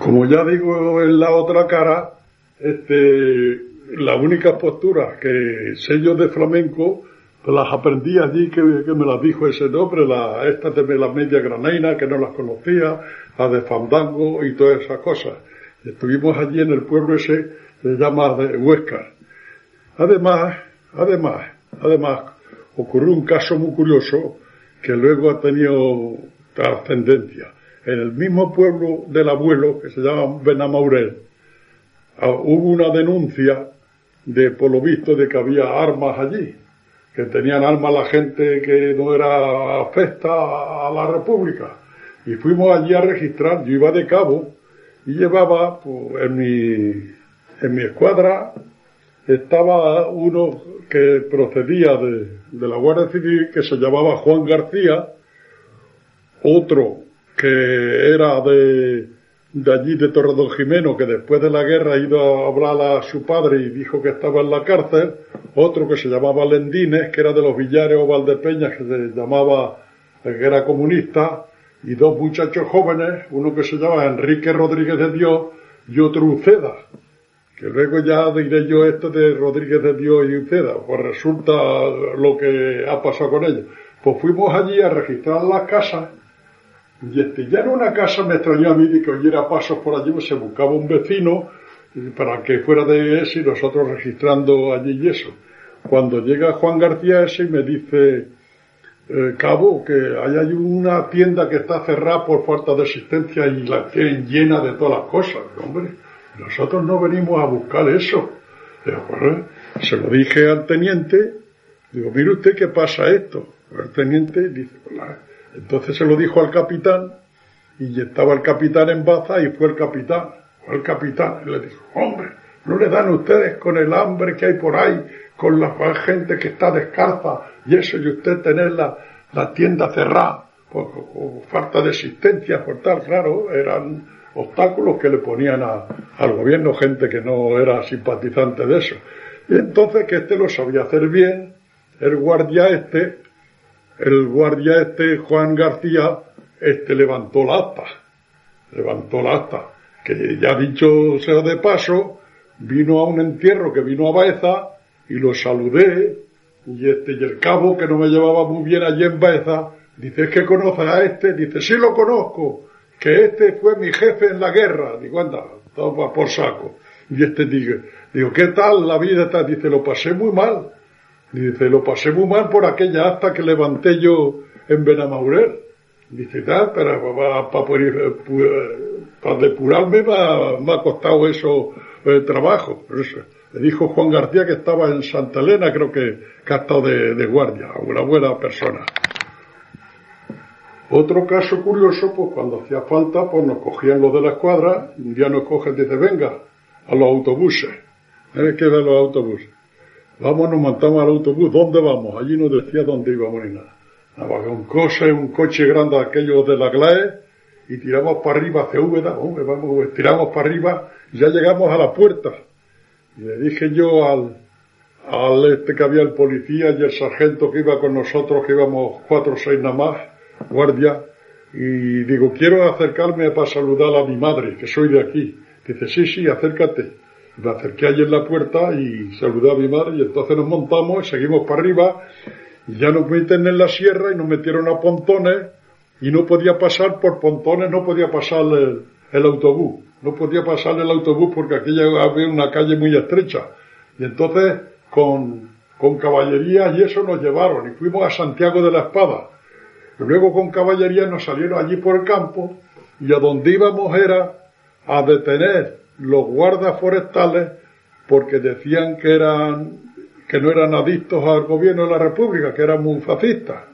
Como ya digo en la otra cara, este, las únicas posturas que yo de flamenco, pues las aprendí allí que, me las dijo ese nombre, la, estas de la media granaina, que no las conocía, la de fandango y todas esas cosas. Estuvimos allí en el pueblo ese, se llama de Huesca. Además, además, además, ocurrió un caso muy curioso que luego ha tenido trascendencia en el mismo pueblo del abuelo, que se llama Benamaurel, ah, hubo una denuncia de, por lo visto, de que había armas allí, que tenían armas la gente que no era afecta a la República. Y fuimos allí a registrar, yo iba de cabo y llevaba pues, en mi, en mi escuadra estaba uno que procedía de, de la Guardia Civil que se llamaba Juan García, otro que era de, de allí de Torredón Jimeno, que después de la guerra ha ido a hablar a su padre y dijo que estaba en la cárcel, otro que se llamaba Lendines, que era de los Villares o Valdepeñas, que se llamaba, que era comunista, y dos muchachos jóvenes, uno que se llama Enrique Rodríguez de Dios y otro Uceda, que luego ya diré yo esto de Rodríguez de Dios y Uceda, pues resulta lo que ha pasado con ellos. Pues fuimos allí a registrar las casas ya en una casa me extrañó a mí de que oyera pasos por allí, pues se buscaba un vecino para que fuera de ese y nosotros registrando allí y eso. Cuando llega Juan García ese y me dice, eh, Cabo, que hay una tienda que está cerrada por falta de asistencia y la tienen llena de todas las cosas. Hombre, nosotros no venimos a buscar eso. se lo dije al teniente, digo, mire usted qué pasa esto. El teniente dice, pues entonces se lo dijo al capitán y estaba el capitán en baza y fue el capitán, fue el capitán y le dijo, hombre, no le dan ustedes con el hambre que hay por ahí, con la gente que está descalza y eso y usted tener la, tienda cerrada por, falta de existencia, por tal, claro, eran obstáculos que le ponían al gobierno gente que no era simpatizante de eso. Y entonces que este lo sabía hacer bien, el guardia este el guardia este, Juan García, este levantó la acta, levantó la acta, que ya dicho sea de paso, vino a un entierro que vino a Baeza y lo saludé, y este, y el cabo que no me llevaba muy bien allí en Baeza, dice, es que conoces a este, dice, sí lo conozco, que este fue mi jefe en la guerra, digo, anda, toma por saco. Y este dice, digo, ¿qué tal la vida? Dice, lo pasé muy mal Dice, lo pasé muy mal por aquella acta que levanté yo en Benamaurel. Dice, tal, pero para, para, depurarme me ha, costado eso eh, trabajo. Dijo Juan García que estaba en Santa Elena, creo que, que ha estado de, guardia, una buena persona. Otro caso curioso, pues cuando hacía falta, pues nos cogían los de la escuadra, un día nos cogen, dice, venga, a los autobuses. ¿Eh? ¿Qué de los autobuses? Vamos, nos montamos al autobús, ¿dónde vamos? Allí no decía dónde íbamos ni nada. un coche, un coche grande aquello de la GLAE, y tiramos para arriba hacia Úbeda, hombre, vamos, tiramos para arriba, y ya llegamos a la puerta. Y le dije yo al, al este que había el policía y el sargento que iba con nosotros, que íbamos cuatro o seis nada más, guardia, y digo, quiero acercarme para saludar a mi madre, que soy de aquí. Dice, sí, sí, acércate me acerqué allí en la puerta y saludé a mi madre y entonces nos montamos y seguimos para arriba. Y ya nos meten en la sierra y nos metieron a pontones y no podía pasar por pontones, no podía pasar el, autobús, no podía pasar el autobús porque aquí había una calle muy estrecha. Y entonces con, con caballería y eso nos llevaron y fuimos a Santiago de la Espada. Y luego con caballería nos salieron allí por el campo y a donde íbamos era a detener los guardas forestales porque decían que eran que no eran adictos al gobierno de la República, que eran muy fascistas.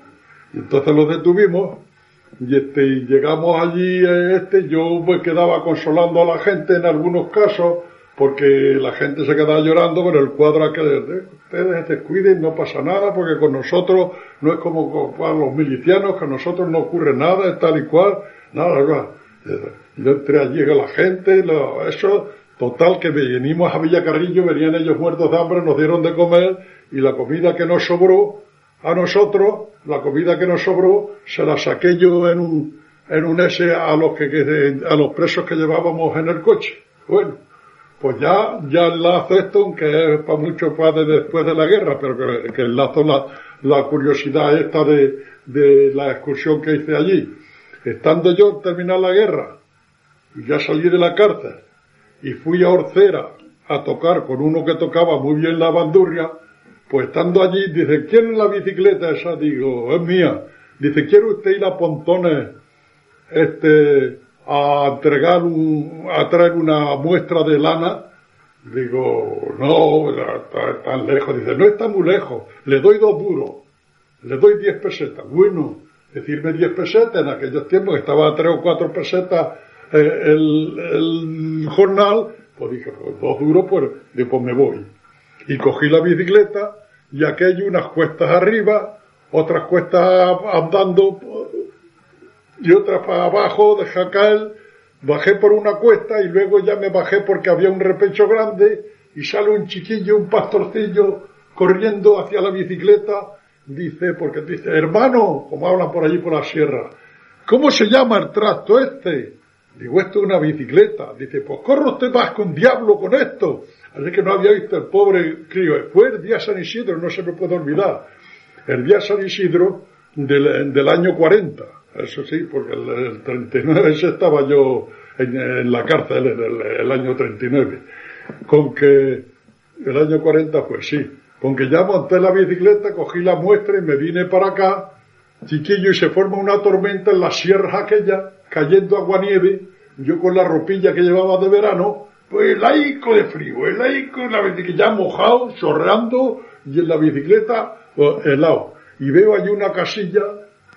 Y entonces los detuvimos y este, y llegamos allí, eh, este, yo me quedaba consolando a la gente en algunos casos, porque la gente se quedaba llorando con el cuadro que ustedes descuiden, no pasa nada, porque con nosotros no es como con los milicianos, que a nosotros no ocurre nada, tal y cual, nada, nada. Yo entré allí con la gente, eso, total que venimos a Villacarrillo, venían ellos muertos de hambre, nos dieron de comer, y la comida que nos sobró, a nosotros, la comida que nos sobró, se la saqué yo en un, en un S a los que, a los presos que llevábamos en el coche. Bueno, pues ya, ya enlazo esto, aunque es para mucho padre después de la guerra, pero que, que enlazo la, la curiosidad esta de, de la excursión que hice allí. Estando yo terminar la guerra, ya salí de la cárcel y fui a Orcera a tocar con uno que tocaba muy bien la bandurria, pues estando allí, dice, ¿quién es la bicicleta esa? Digo, es mía. Dice, ¿quiere usted ir a Pontones, este, a entregar un, a traer una muestra de lana? Digo, no, está tan lejos. Dice, no está muy lejos. Le doy dos duros. Le doy diez pesetas. Bueno, decirme diez pesetas en aquellos tiempos estaba tres o cuatro pesetas eh, el, el, jornal, pues dije, pues dos duros, pues, después me voy y cogí la bicicleta y aquello unas cuestas arriba, otras cuestas andando y otras para abajo de Jacal, bajé por una cuesta y luego ya me bajé porque había un repecho grande y sale un chiquillo, un pastorcillo corriendo hacia la bicicleta, dice, porque dice, hermano, como hablan por allí por la sierra, ¿cómo se llama el tracto este? Digo, esto es una bicicleta. Dice, pues corre usted más con diablo con esto. Así que no había visto el pobre crío. Fue el día San Isidro, no se me puede olvidar. El día San Isidro del, del año 40. Eso sí, porque el, el 39 ese estaba yo en, la cárcel, en el, el, año 39. Con que el año 40 pues sí. Con que ya monté la bicicleta, cogí la muestra y me vine para acá, chiquillo, y se forma una tormenta en las sierras aquella, cayendo agua nieve, yo con la ropilla que llevaba de verano, pues laico de frío, el laico en la bicicleta, ya mojado, chorreando, y en la bicicleta pues, helado. Y veo allí una casilla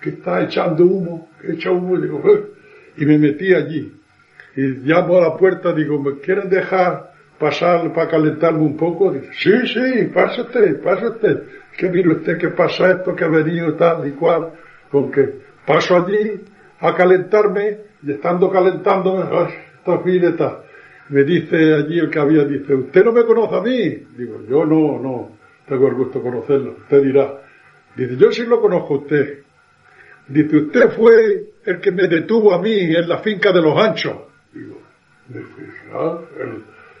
que está echando humo, que echa humo, y digo, y me metí allí. Y llamo a la puerta, digo, ¿me quieren dejar pasar para calentarme un poco? Dice, sí, sí, pase usted. Que mire usted que pasa esto, que ha venido tal y cual, con que paso allí a calentarme, y estando calentándome, esta tal me dice allí el que había, dice, ¿usted no me conoce a mí? Digo, yo no, no, tengo el gusto de conocerlo. Usted dirá, dice, yo sí lo conozco a usted. Dice, usted fue el que me detuvo a mí en la finca de los anchos. Digo,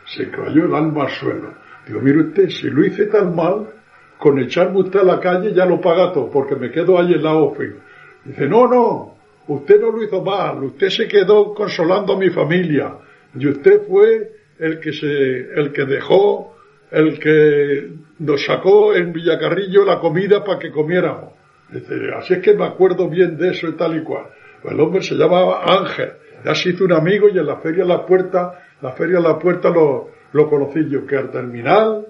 se cayó el alma al suelo. Digo, mire usted, si lo hice tan mal, con echarme usted a la calle ya lo paga porque me quedo ahí en la OFE. Dice, no, no, usted no lo hizo mal, usted se quedó consolando a mi familia y usted fue el que se, el que dejó, el que nos sacó en Villacarrillo la comida para que comiéramos. así es que me acuerdo bien de eso y tal y cual. El hombre se llamaba Ángel, ya se hizo un amigo y en la feria La Puerta, la feria La Puerta lo, lo conocí yo, que al terminar,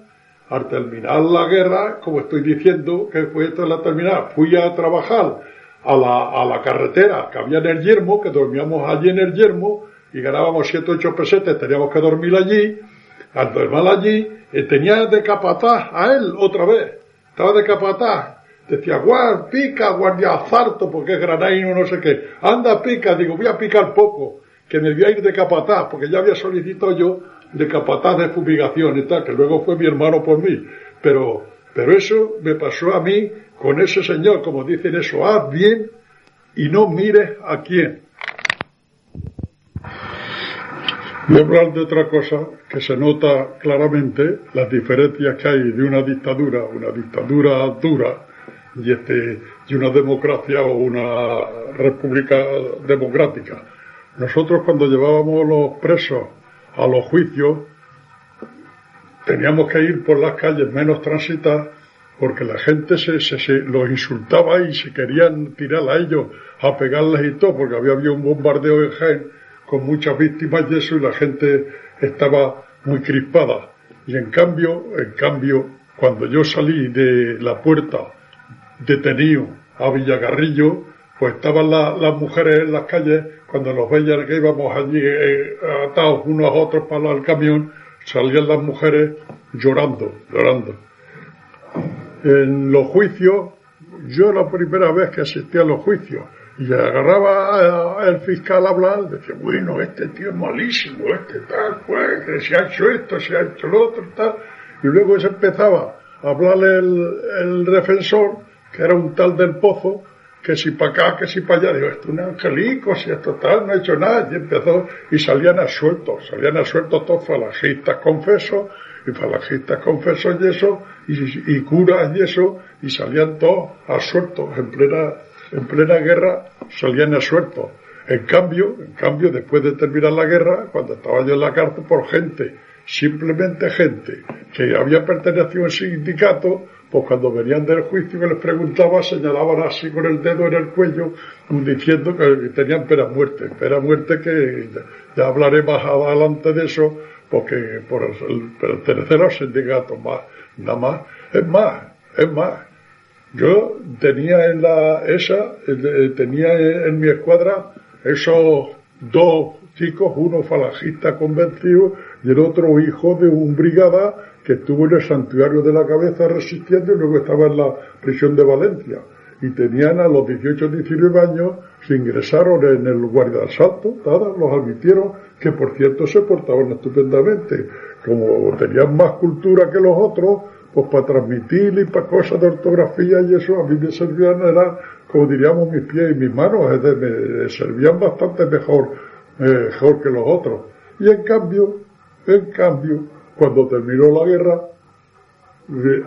al terminar la guerra, como estoy diciendo, que fue esto la terminal, fui a trabajar a la, a la carretera. Que había en el yermo, que dormíamos allí en el yermo, y ganábamos 7 8 pesetas, teníamos que dormir allí, al dormir allí, eh, tenía de capataz a él otra vez, estaba de capataz, decía, guard, pica, guardia azarto, porque es granaino, no sé qué, anda, pica, digo, voy a picar poco, que me voy a ir de capataz, porque ya había solicitado yo de capataz de fumigación y tal, que luego fue mi hermano por mí, pero, pero eso me pasó a mí con ese señor, como dicen eso, haz bien y no mires a quién. Voy a hablar de otra cosa que se nota claramente las diferencias que hay de una dictadura, una dictadura dura y, este, y una democracia o una república democrática. Nosotros cuando llevábamos los presos a los juicios teníamos que ir por las calles menos transitadas porque la gente se, se, los insultaba y se querían tirar a ellos, a pegarles y todo, porque había, había un bombardeo en Jaén con muchas víctimas y eso, y la gente estaba muy crispada. Y en cambio, en cambio, cuando yo salí de la puerta detenido a Villagarrillo, pues estaban las mujeres en las calles, cuando nos veían que íbamos allí eh, atados unos a otros para el camión, salían las mujeres llorando, llorando. En los juicios, yo la primera vez que asistí a los juicios, y agarraba el fiscal a hablar, decía, bueno, este tío es malísimo, este tal, pues, se ha hecho esto, se ha hecho lo otro, tal. Y luego se empezaba a hablarle el defensor, que era un tal del pozo, que si para acá, que si para allá, digo, esto es un angelico, si esto tal, no ha hecho nada, y empezó, y salían a sueltos, salían a sueltos todos falangistas confesos, y falangistas confesos y eso, y, y curas y eso, y salían todos a en plena, en plena guerra, salían a. En cambio, en cambio, después de terminar la guerra, cuando estaba yo en la cárcel por gente, simplemente gente que había pertenecido a un sindicato, pues cuando venían del juicio que les preguntaba, señalaban así con el dedo en el cuello, diciendo que tenían pena muerte. Pena muerte que ya hablaré más adelante de eso, porque por el, pertenecer a los sindicatos más, nada más. Es más, es más. Yo tenía en la, esa, tenía en mi escuadra esos dos chicos, uno falangista convencido y el otro hijo de un brigada que estuvo en el santuario de la cabeza resistiendo y luego estaba en la prisión de Valencia. Y tenían a los 18 19 años, se ingresaron en el guardia de asalto, nada, los admitieron, que por cierto se portaban estupendamente. Como tenían más cultura que los otros, pues para transmitir y para cosas de ortografía y eso a mí me servían, era, como diríamos, mis pies y mis manos, es me servían bastante mejor, mejor que los otros. Y en cambio, en cambio, cuando terminó la guerra,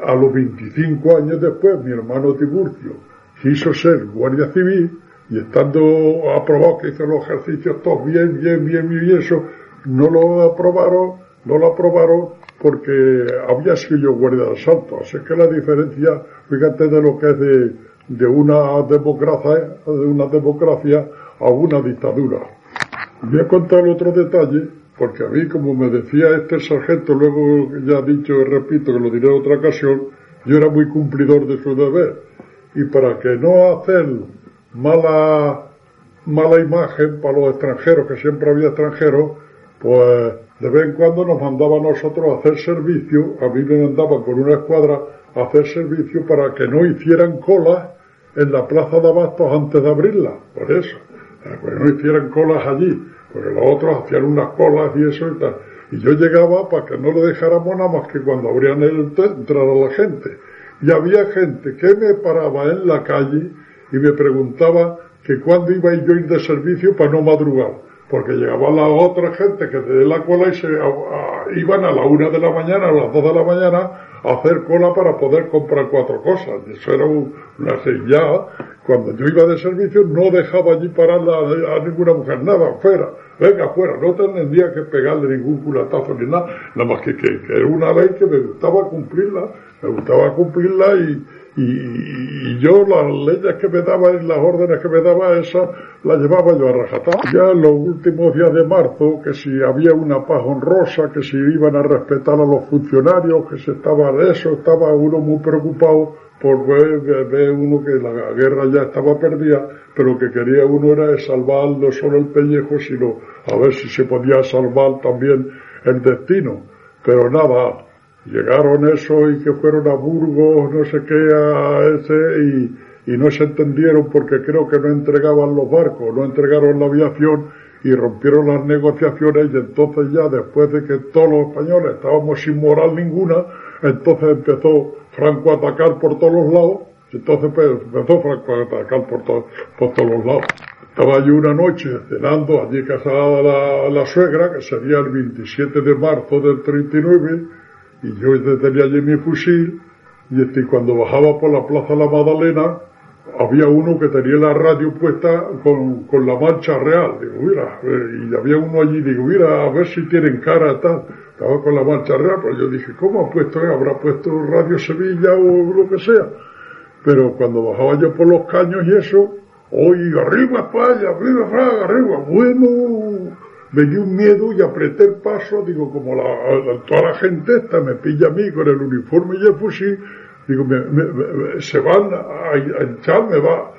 a los 25 años después, mi hermano Tiburcio quiso ser guardia civil y estando aprobado que hizo los ejercicios todos bien, bien, bien, bien y eso, no lo aprobaron, no lo aprobaron porque había sido guardia de asalto. Así que la diferencia, fíjate de lo que es de, de una democracia, de una democracia a una dictadura. Voy a contar otro detalle porque a mí, como me decía este sargento, luego ya dicho y repito que lo diré en otra ocasión, yo era muy cumplidor de su deber. Y para que no hacer mala, mala imagen para los extranjeros, que siempre había extranjeros, pues de vez en cuando nos mandaba a nosotros a hacer servicio, a mí me mandaban con una escuadra a hacer servicio para que no hicieran colas en la plaza de abastos antes de abrirla, por eso, para que no hicieran colas allí porque los otros hacían unas colas y eso y tal. Y yo llegaba para que no le dejáramos nada más que cuando abrían el entrar a la gente. Y había gente que me paraba en la calle y me preguntaba que cuándo iba yo a ir de servicio para no madrugar. Porque llegaba la otra gente que de la cola y se iban a la una de la mañana, a las dos de la mañana, a hacer cola para poder comprar cuatro cosas. Y eso era una señal. Cuando yo iba de servicio no dejaba allí parar a, ninguna mujer, nada, fuera venga afuera, no tendría que pegarle ningún culatazo ni nada, nada más que, que, era una ley que me gustaba cumplirla, me gustaba cumplirla y, y, yo las leyes que me daba y las órdenes que me daba esas las llevaba yo a rajatar. Ya en los últimos días de marzo, que si había una paz honrosa, que si iban a respetar a los funcionarios, que se estaba de eso, estaba uno muy preocupado por ver, ver uno que la guerra ya estaba perdida pero que quería uno era salvar no solo el pellejo, sino a ver si se podía salvar también el destino. Pero nada, llegaron eso y que fueron a Burgos, no sé qué, a ese, y, y no se entendieron porque creo que no entregaban los barcos, no entregaron la aviación y rompieron las negociaciones y entonces ya después de que todos los españoles estábamos sin moral ninguna, entonces empezó Franco a atacar por todos los lados entonces pues, empezó Franco a atacar por, por todos los lados. Estaba yo una noche cenando allí casada la, la suegra, que sería el 27 de marzo del 39, y yo tenía allí mi fusil, y cuando bajaba por la Plaza La Magdalena, había uno que tenía la radio puesta con, con la marcha real. Digo, mira, y había uno allí, digo, mira, a ver si tienen cara tal. Estaba con la marcha real, pero yo dije, ¿cómo ha puesto? Eh? ¿Habrá puesto Radio Sevilla o lo que sea? Pero cuando bajaba yo por los caños y eso, oye, arriba España, arriba Fraga, arriba, bueno, me dio un miedo y apreté el paso, digo, como la, toda la gente esta me pilla a mí con el uniforme y el fusil, digo, me, se van a, echar, me va,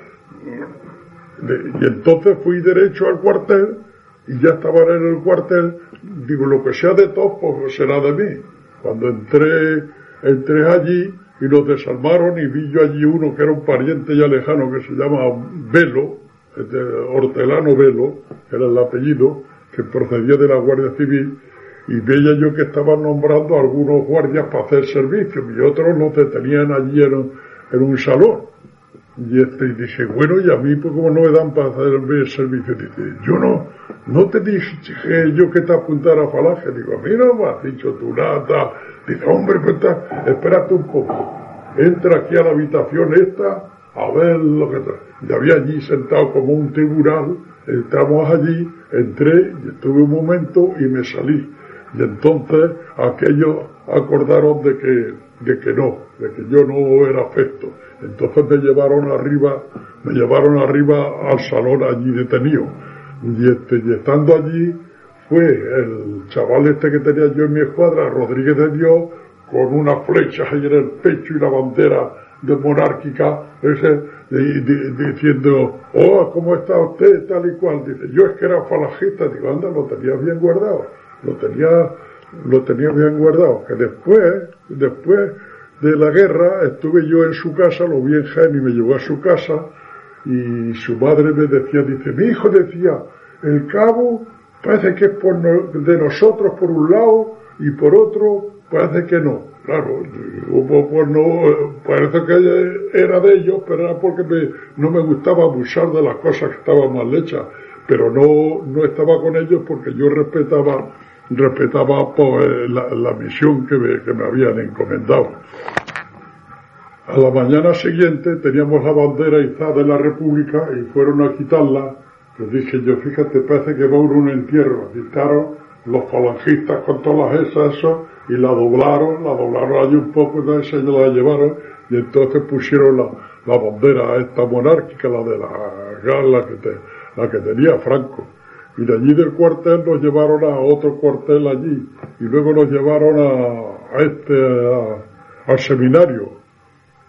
y entonces fui derecho al cuartel y ya estaban en el cuartel, digo, lo que sea de todos, pues será de mí. Cuando entré, entré allí y nos desarmaron y vi yo allí uno que era un pariente ya lejano que se llama Velo, Hortelano Velo, era el apellido, que procedía de la Guardia Civil, y veía yo que estaban nombrando algunos guardias para hacer servicio y otros los detenían allí en, un salón. Y este, y dije, bueno, y a mí, pues como no me dan para hacer el servicio, dice, yo no, no te dije yo que te apuntara a falange. Digo, a no me has dicho tú nada. Dice, hombre, pues está, espérate un poco. Entra aquí a la habitación esta, a ver lo que Y había allí sentado como un tribunal, entramos allí, entré, y estuve un momento y me salí. Y entonces aquellos acordaron de que, de que no, de que yo no era afecto. Entonces me llevaron arriba, me llevaron arriba al salón allí detenido. Y, este, estando allí fue el chaval este que tenía yo en mi escuadra, Rodríguez de Dios, con una flecha ahí en el pecho y la bandera de monárquica, ese, diciendo, oh, ¿cómo está usted? Tal y cual. Dice, yo es que era falangista. Digo, anda, lo tenía bien guardado. Lo tenía, lo tenía bien guardado. Que después, después de la guerra, estuve yo en su casa, lo vi en Jaén y me llevó a su casa, y su madre me decía, dice, mi hijo decía, el cabo parece que es por de nosotros por un lado y por otro parece que no. Claro, pues no, parece que era de ellos, pero era porque no me gustaba abusar de las cosas que estaban mal hechas, pero no, no estaba con ellos porque yo respetaba, respetaba pues, la, misión que me, que me habían encomendado. A la mañana siguiente teníamos la bandera izada de la República y fueron a quitarla. Les dije yo, fíjate, parece que va un entierro. Quitaron los falangistas con todas esas, eso, y la doblaron, la doblaron allí un poco, entonces ellos la llevaron y entonces pusieron la, la bandera esta monárquica, la de la, la que, la que tenía Franco. Y de allí del cuartel nos llevaron a otro cuartel allí y luego nos llevaron a, a este, al seminario.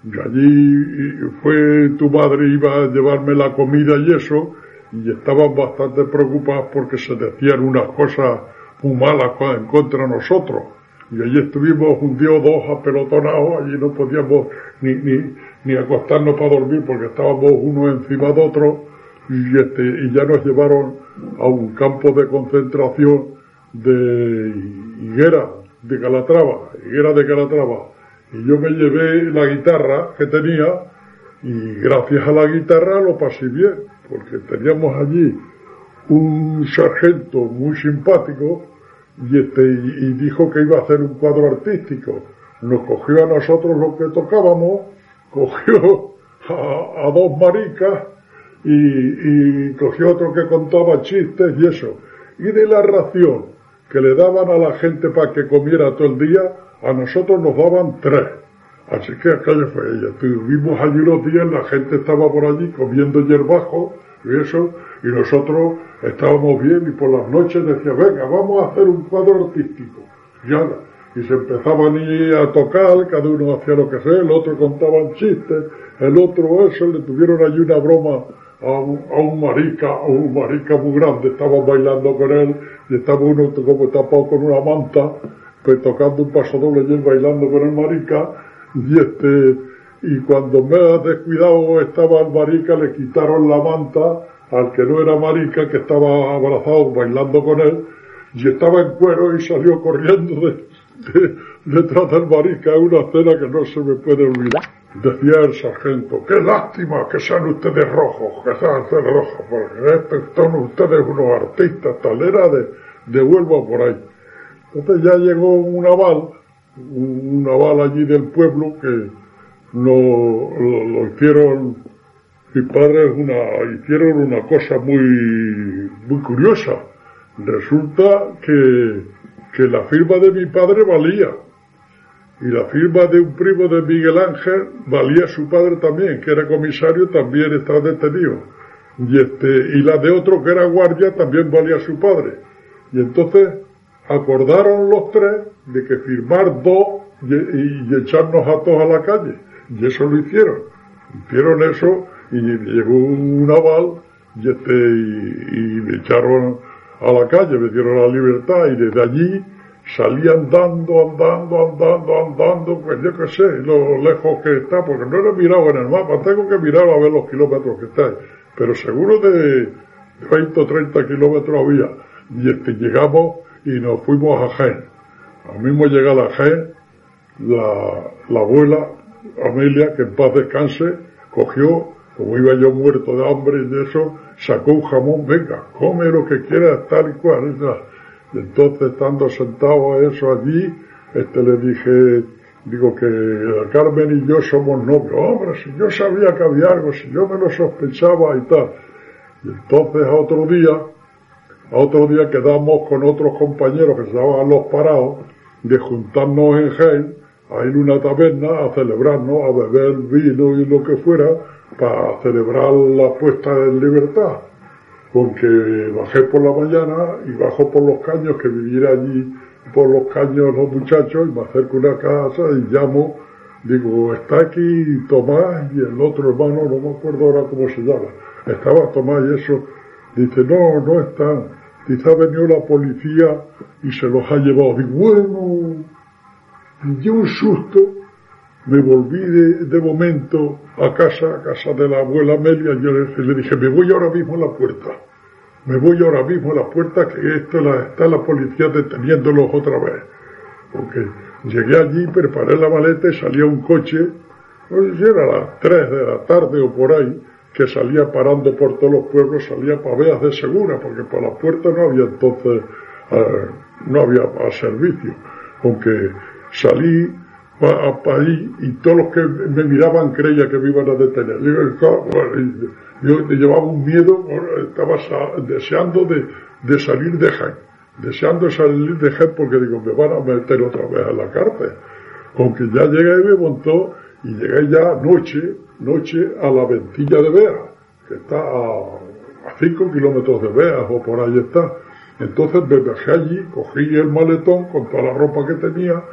Y allí fue tu madre, iba a llevarme la comida y eso, y estaban bastante preocupados porque se decían unas cosas muy malas contra nosotros. Y allí estuvimos un día o dos apelotonados, allí no podíamos ni, ni, ni acostarnos para dormir porque estábamos uno encima de otro y, este, y ya nos llevaron a un campo de concentración de Higuera, de Calatrava, Higuera de Calatrava. Y yo me llevé la guitarra que tenía y gracias a la guitarra lo pasé bien, porque teníamos allí un sargento muy simpático y, este, y dijo que iba a hacer un cuadro artístico. Nos cogió a nosotros lo que tocábamos, cogió a, dos maricas y, y cogió otro que contaba chistes y eso. Y de la ración que le daban a la gente para que comiera todo el día, a nosotros nos daban tres. Así que aquella fue ella. Estuvimos allí los días, la gente estaba por allí comiendo hierbajo y eso, y nosotros estábamos bien y por las noches decía, venga, vamos a hacer un cuadro artístico. Y, y se empezaban a, tocar, cada uno hacía lo que sea, el otro contaba chistes, el otro eso, le tuvieron allí una broma a un, a un marica, a un marica muy grande, estaban bailando con él y estaba uno como tapado con una manta, pues tocando un paso doble y él bailando con el marica y este y cuando me ha descuidado estaba el marica, le quitaron la manta al que no era marica, que estaba abrazado bailando con él, y estaba en cuero y salió corriendo detrás del marica, una escena que no se me puede olvidar. Decía el sargento, qué lástima que sean ustedes rojos, que sean ustedes rojos, porque son ustedes unos artistas, talera de, de Huelva por ahí. Entonces ya llegó un naval, un naval allí del pueblo que lo, lo, hicieron, mis padres una, hicieron una cosa muy, muy curiosa. Resulta que, que la firma de mi padre valía. Y la firma de un primo de Miguel Ángel valía su padre también, que era comisario, también estaba detenido. Y este, y la de otro que era guardia también valía su padre. Y entonces acordaron los tres de que firmar dos y, echarnos a todos a la calle. Y eso lo hicieron. Hicieron eso y llegó un naval y este, y, me echaron a la calle, me dieron la libertad y desde allí salí andando, andando, andando, andando, pues yo qué sé, lo lejos que está, porque no lo he mirado en el mapa, tengo que mirar a ver los kilómetros que está, pero seguro de 20 o 30 kilómetros había, y este, llegamos y nos fuimos a Jaén. Al mismo llegar a Jaén, la abuela Amelia, que en paz descanse, cogió, como iba yo muerto de hambre y de eso, sacó un jamón, venga, come lo que quieras, tal y cual. Y entonces, estando sentado a eso allí, este le dije, digo que Carmen y yo somos novios. Hombre, si yo sabía que había algo, si yo me lo sospechaba y tal. Y entonces a otro día, a otro día quedamos con otros compañeros que estaban los parados de juntarnos en Jaén a ir a una taberna a celebrarnos, a beber vino y lo que fuera, para celebrar la puesta en libertad. Porque bajé por la mañana y bajo por los caños, que viviera allí por los caños los muchachos, y me acerco a una casa y llamo, digo, está aquí Tomás y el otro hermano, no me acuerdo ahora cómo se llama. Estaba Tomás y eso, dice, no, no están. Dice, ha venido la policía y se los ha llevado. Digo, bueno, y un susto, me volví de, momento a casa, a casa de la abuela Amelia, y yo le, dije, me voy ahora mismo a la puerta, me voy ahora mismo a la puerta, que esto está la policía deteniéndolos otra vez. Porque llegué allí, preparé la maleta y salía un coche, no si era a las 3 de la tarde o por ahí, que salía parando por todos los pueblos, salía para Veas de Segura, porque para la puerta no había entonces, eh, no había servicio. Aunque salí para ahí y todos los que me miraban creía que me iban a detener. Yo, llevaba un miedo, estaba deseando de, salir de Jaén, deseando salir de Jaén porque digo, me van a meter otra vez a la cárcel. Aunque ya llegué y me montó y llegué ya noche, noche a la ventilla de Bea, que está a, a cinco kilómetros de Bea o por ahí está. Entonces me bajé allí, cogí el maletón con toda la ropa que tenía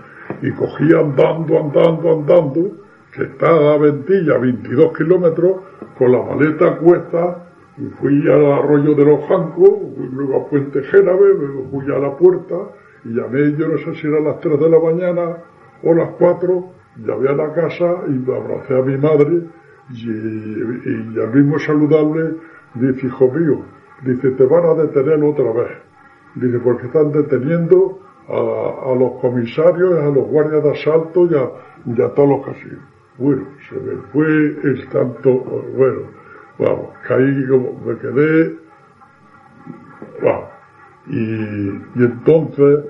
y cogí andando, andando, andando, que está a la ventilla, 22 kilómetros, con la maleta a cuesta, y fui al arroyo de los Jancos, luego a Puente Génave, fui a la puerta, y llamé, yo no sé si eran las 3 de la mañana o las 4, llamé a la casa y abracé a mi madre, y, y, al mismo saludarle, dice, hijo mío, dice, te van a detener otra vez. Dice, porque están deteniendo a, los comisarios, a los guardias de asalto y a, todos los casinos. Bueno, se me fue el tanto, bueno, vamos, caí como, me quedé, vamos. Y, entonces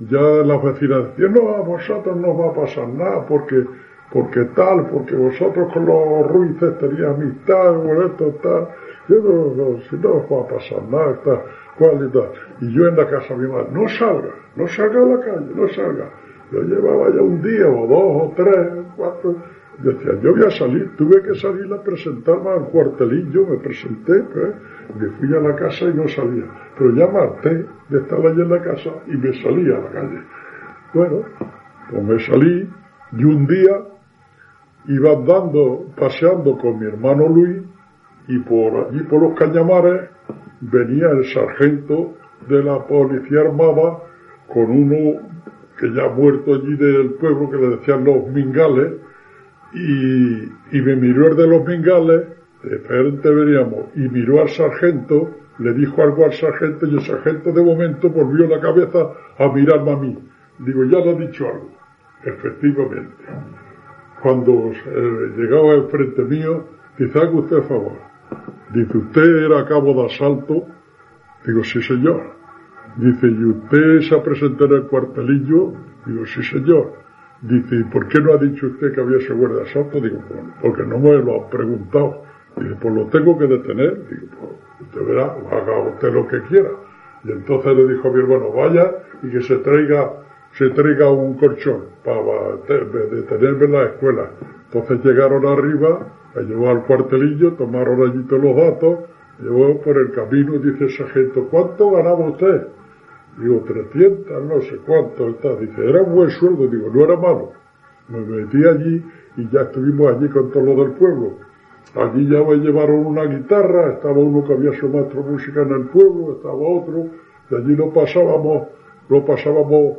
ya las vecinas decían, no, a vosotros no va a pasar nada porque, porque tal, porque vosotros con los ruices teníais amistad, bueno, esto tal. Yo no, no, si no os va a pasar nada, está, cuál y yo en la casa mi madre, no salga, no salga a la calle, no salga. Yo llevaba ya un día o dos o tres, cuatro. Decía, yo voy a salir, tuve que salir a presentarme al cuartelillo, me presenté, pues, me fui a la casa y no salía. Pero ya marté de estar allí en la casa y me salí a la calle. Bueno, pues me salí y un día iba andando, paseando con mi hermano Luis y por allí por los cañamares venía el sargento de la policía armada con uno que ya ha muerto allí del pueblo que le decían los mingales y, me miró el de los mingales de frente veríamos y miró al sargento le dijo algo al sargento y el sargento de momento volvió la cabeza a mirarme a mí. Digo ya le ha dicho algo. Efectivamente. Cuando eh, llegaba enfrente mío dice haga usted favor Dice, ¿usted era cabo de asalto? Digo, sí, señor. Dice, ¿y usted se ha presentado en el cuartelillo? Digo, sí, señor. Dice, ¿y por qué no ha dicho usted que había seguro de asalto? Digo, bueno, porque no me lo ha preguntado. Dice, pues lo tengo que detener. Digo, pues usted verá, haga usted lo que quiera. Y entonces le dijo a mi hermano, vaya y que se traiga, se traiga un colchón para detenerme en la escuela. Entonces llegaron arriba me llevó al cuartelillo, tomaron allí todos los datos, llevó por el camino dice el sargento, ¿cuánto ganaba usted? Digo, 300, no sé cuánto, está. Dice, era un buen sueldo, digo, no era malo. Me metí allí y ya estuvimos allí con todo lo del pueblo. Allí ya me llevaron una guitarra, estaba uno que había su maestro música en el pueblo, estaba otro, y allí lo pasábamos, lo pasábamos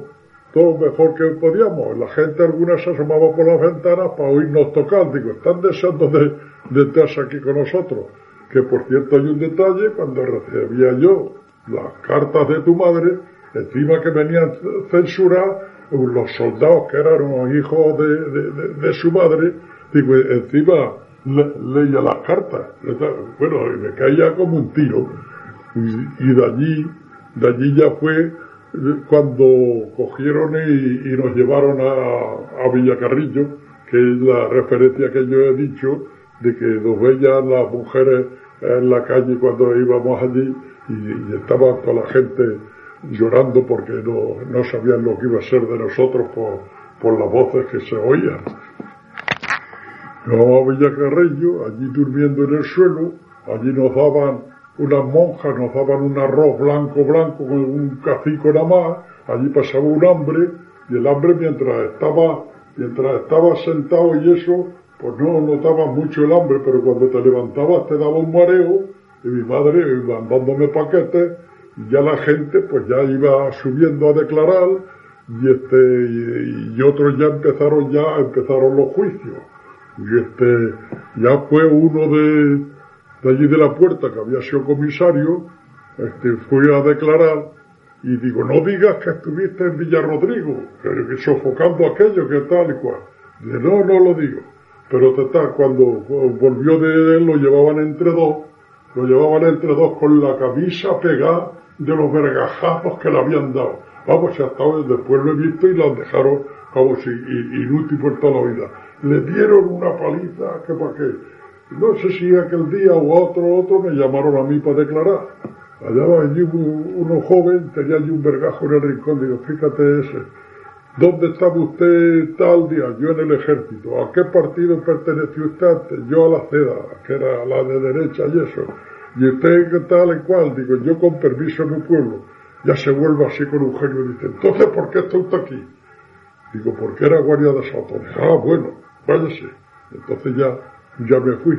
todo mejor que podíamos. La gente alguna se asomaba por las ventanas para oírnos tocar. Digo, están deseando de, de estarse aquí con nosotros. Que por cierto hay un detalle, cuando recibía yo las cartas de tu madre, encima que venían censuradas, los soldados que eran hijos de, su madre, digo, encima leía las cartas. Bueno, me caía como un tiro. Y, de allí, de allí ya fue cuando cogieron y, nos llevaron a, a, Villacarrillo, que es la referencia que yo he dicho, de que nos veían las mujeres en la calle cuando íbamos allí y, estaba toda la gente llorando porque no, no, sabían lo que iba a ser de nosotros por, por las voces que se oían. Vamos a Villacarrillo, allí durmiendo en el suelo, allí nos daban unas monjas, nos daban un arroz blanco blanco con un cacico nada más, allí pasaba un hambre, y el hambre mientras estaba, mientras estaba sentado y eso, pues no notaba mucho el hambre, pero cuando te levantabas te daba un mareo, y mi madre iba dándome paquetes, y ya la gente pues ya iba subiendo a declarar, y este, y, otros ya empezaron ya, empezaron los juicios. Y este, ya fue uno de, de allí de la puerta, que había sido comisario, este, fui a declarar, y digo, no digas que estuviste en Villarrodrigo, que, sofocando aquello, que tal y cual. Dice, no, no lo digo. Pero total, cuando volvió de él, lo llevaban entre dos, lo llevaban entre dos con la camisa pegada de los vergajazos que le habían dado. Vamos, hasta hoy, después lo he visto y la dejaron como si inútil por toda la vida. Le dieron una paliza que para qué. No sé si aquel día o otro, otro me llamaron a mí para declarar. Allá va allí uno joven, tenía allí un vergajo en el rincón, digo, fíjate ese. ¿Dónde estaba usted tal día? Yo en el ejército. ¿A qué partido perteneció usted Yo a la CEDA, que era la de derecha y eso. ¿Y usted tal y cual? Digo, yo con permiso en mi pueblo. Ya se vuelve así con un genio y dice, entonces, ¿por qué está usted aquí? Digo, porque era guardia de Satones. Ah, bueno, váyase. Entonces ya, ya me fui.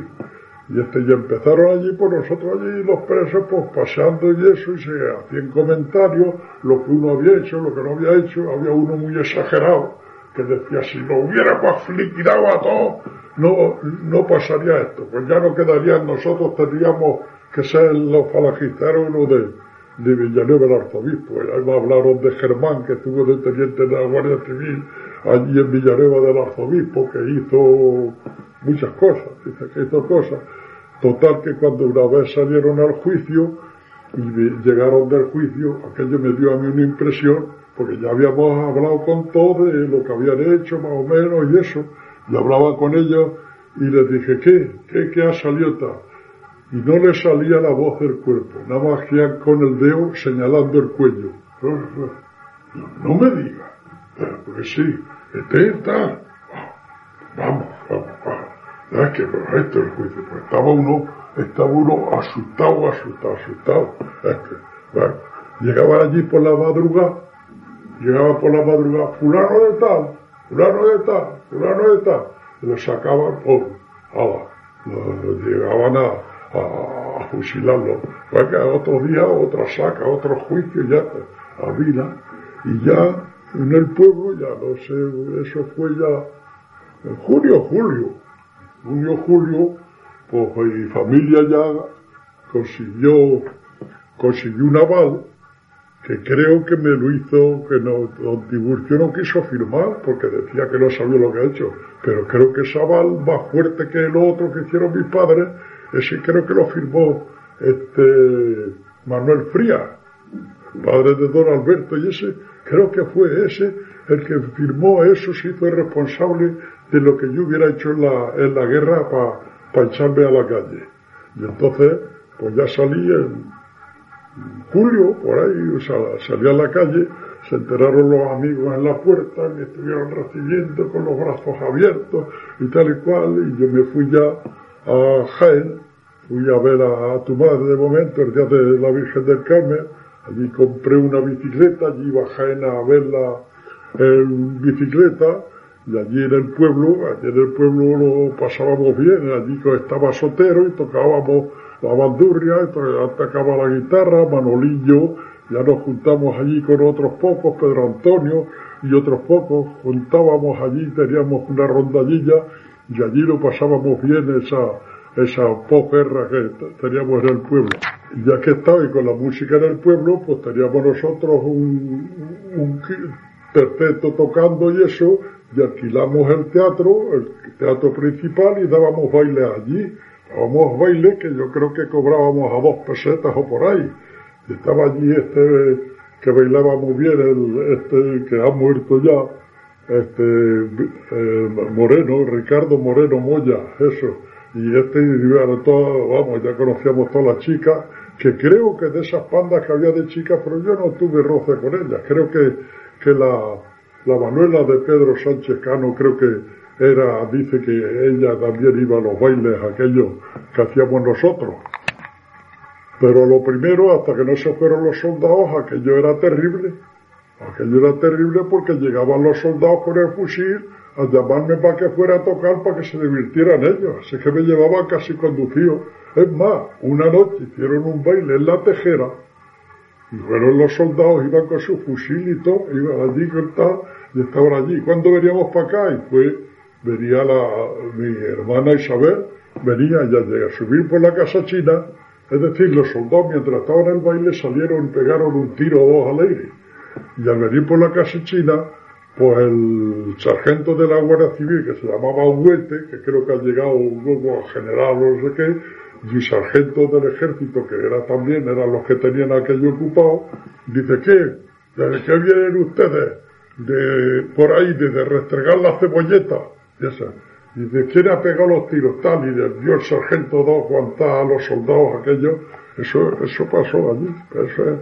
Y este, ya empezaron allí, pues nosotros allí, los presos, pues paseando y eso, y se hacían comentarios, lo que uno había hecho, lo que no había hecho, había uno muy exagerado, que decía, si no hubiéramos liquidado a todos, no, no pasaría esto, pues ya no quedarían nosotros, tendríamos que ser los falangisteros uno de, de Villanueva el arzobispo. Me hablaron de Germán, que estuvo de teniente de la Guardia Civil allí en Villanueva del arzobispo, que hizo muchas cosas, dice que hizo cosas. Total que cuando una vez salieron al juicio y llegaron del juicio, aquello me dio a mí una impresión, porque ya habíamos hablado con todos de lo que habían hecho más o menos y eso, y hablaba con ellos y les dije, ¿qué? ¿Qué, qué ha salido tal? Y no le salía la voz del cuerpo, nada más que con el dedo señalando el cuello. No, me diga, pues sí, está, vamos, vamos, vamos. Es que pero esto es el juicio, pues estaba uno, estaba uno asustado, asustado, asustado. Es que, llegaba allí por la madrugada, llegaba por la madrugada, fulano de tal, fulano de tal, fulano de tal, y lo sacaban por, lo, llegaban a, a, fusilarlo. que otro día, otra saca, otro juicio, ya, a vida, y ya en el pueblo, ya no sé, eso fue ya en junio, julio, junio, julio, pues mi familia ya consiguió, consiguió un aval que creo que me lo hizo, que no, don Tiburcio no quiso firmar porque decía que no sabía lo que ha hecho, pero creo que ese aval más fuerte que el otro que hicieron mis padres, ese creo que lo firmó este Manuel Fría, padre de don Alberto, y ese creo que fue ese el que firmó eso, sí fue responsable de lo que yo hubiera hecho en la, guerra para echarme a la calle. Y entonces, pues ya salí en julio, por ahí, o sea, salí a la calle, se enteraron los amigos en la puerta, me estuvieron recibiendo con los brazos abiertos y tal y cual, y yo me fui ya a Jaén, fui a ver a, tu madre de momento, el día de la Virgen del Carmen, allí compré una bicicleta, allí iba a verla en bicicleta, y allí en el pueblo, allí en el pueblo lo pasábamos bien, allí estaba Sotero y tocábamos la bandurria, atacaba la guitarra, Manolillo, ya nos juntamos allí con otros pocos, Pedro Antonio y otros pocos, juntábamos allí, teníamos una rondallilla y allí lo pasábamos bien esa, esa posguerra que teníamos en el pueblo. Ya que estaba y con la música en el pueblo, pues teníamos nosotros un, un perfecto tocando y eso, y alquilamos el teatro, el teatro principal y dábamos baile allí. Dábamos baile que yo creo que cobrábamos a dos pesetas o por ahí. Y estaba allí este que bailaba muy bien, el, este que ha muerto ya, este eh, Moreno, Ricardo Moreno Moya, eso. Y este, todo, vamos, ya conocíamos todas las chicas, que creo que de esas pandas que había de chicas, pero yo no tuve roce con ellas. Creo que, que la, la Manuela de Pedro Sánchez Cano creo que era, dice que ella también iba a los bailes aquellos que hacíamos nosotros. Pero lo primero, hasta que no se fueron los soldados, aquello era terrible. Aquello era terrible porque llegaban los soldados con el fusil a llamarme para que fuera a tocar para que se divirtieran ellos. Así que me llevaban casi conducido. Es más, una noche hicieron un baile en la tejera y fueron los soldados, iban con su fusil y todo, iban allí con tal, y estaban allí. ¿Cuándo veníamos para acá? Y fue, venía la, mi hermana Isabel, venía ya a subir por la casa china, es decir, los soldados mientras estaban en el baile salieron y pegaron un tiro o dos al aire. Y al venir por la casa china, pues el sargento de la Guardia Civil, que se llamaba Huete, que creo que ha llegado luego a general o no sé qué, y sargento del ejército, que era también, eran los que tenían aquello ocupado, dice, ¿qué? ¿De qué vienen ustedes? De, por ahí, de, restregar la cebolleta. Y esa. Dice, ¿quién ha pegado los tiros? Tal, y le dio el sargento dos guantadas a los soldados aquellos. Eso, eso pasó allí. Eso es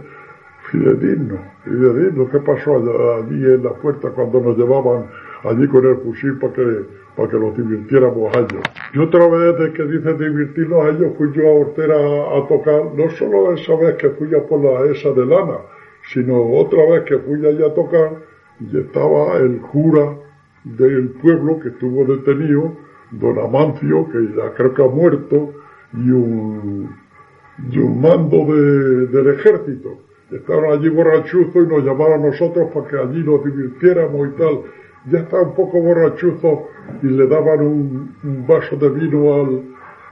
fidedigno, fidedigno. ¿Qué pasó allí en la puerta cuando nos llevaban allí con el fusil para que para que los divirtiéramos a ellos. Y otra vez de que dice divirtirnos a ellos, fui yo a Hortera a, tocar, no solo esa vez que fui a por la esa de lana, sino otra vez que fui allá a tocar y estaba el cura del pueblo que estuvo detenido, don Amancio, que ya creo que ha muerto, y un, y un mando del ejército. Estaban allí borrachuzos y nos llamaron a nosotros para que allí nos divirtiéramos y tal ya estaba un poco borrachuzo y le daban un, vaso de vino al,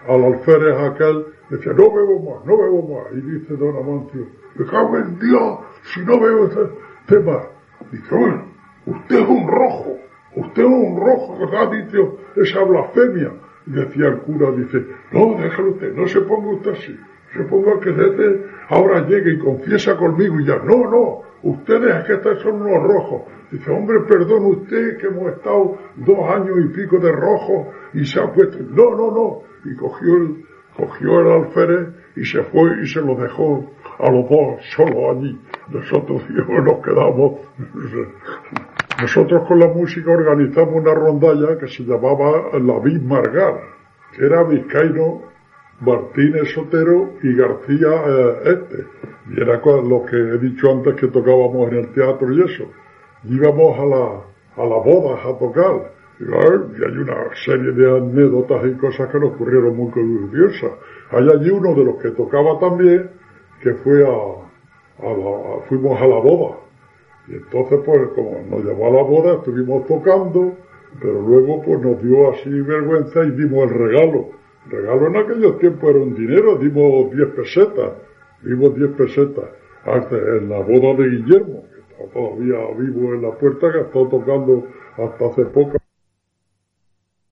al alférez aquel, decía, no bebo más, no bebo más. Y dice don Amancio, me cago en Dios, si no bebo ese tema. Dice, bueno, usted es un rojo, usted es un rojo, que ha dicho esa blasfemia. Y decía el cura, dice, no, déjalo usted, no se ponga usted así. Se ponga que desde ahora llegue y confiesa conmigo y ya, no, no, ustedes es que son unos rojos. Dice, hombre, perdón usted que hemos estado dos años y pico de rojo y se ha puesto. No, no, no. Y cogió el, cogió el alférez y se fue y se lo dejó a los dos solo allí. Nosotros nos quedamos. Nosotros con la música organizamos una rondalla que se llamaba La Vid Margar, que era vizcaíno Martínez Sotero y García eh, este. Y era lo que he dicho antes que tocábamos en el teatro y eso íbamos a la, a la bodas a tocar. Y hay una serie de anécdotas y cosas que nos ocurrieron muy curiosas. Hay allí uno de los que tocaba también, que fue a, fuimos a la boda. Y entonces, pues, como nos llevó a la boda, estuvimos tocando, pero luego, pues, nos dio así vergüenza y dimos el regalo. Regalo en aquellos tiempos era un dinero, dimos 10 pesetas, dimos 10 pesetas. Antes, en la boda de Guillermo, todavía vivo en la puerta, que ha estado tocando hasta hace poco.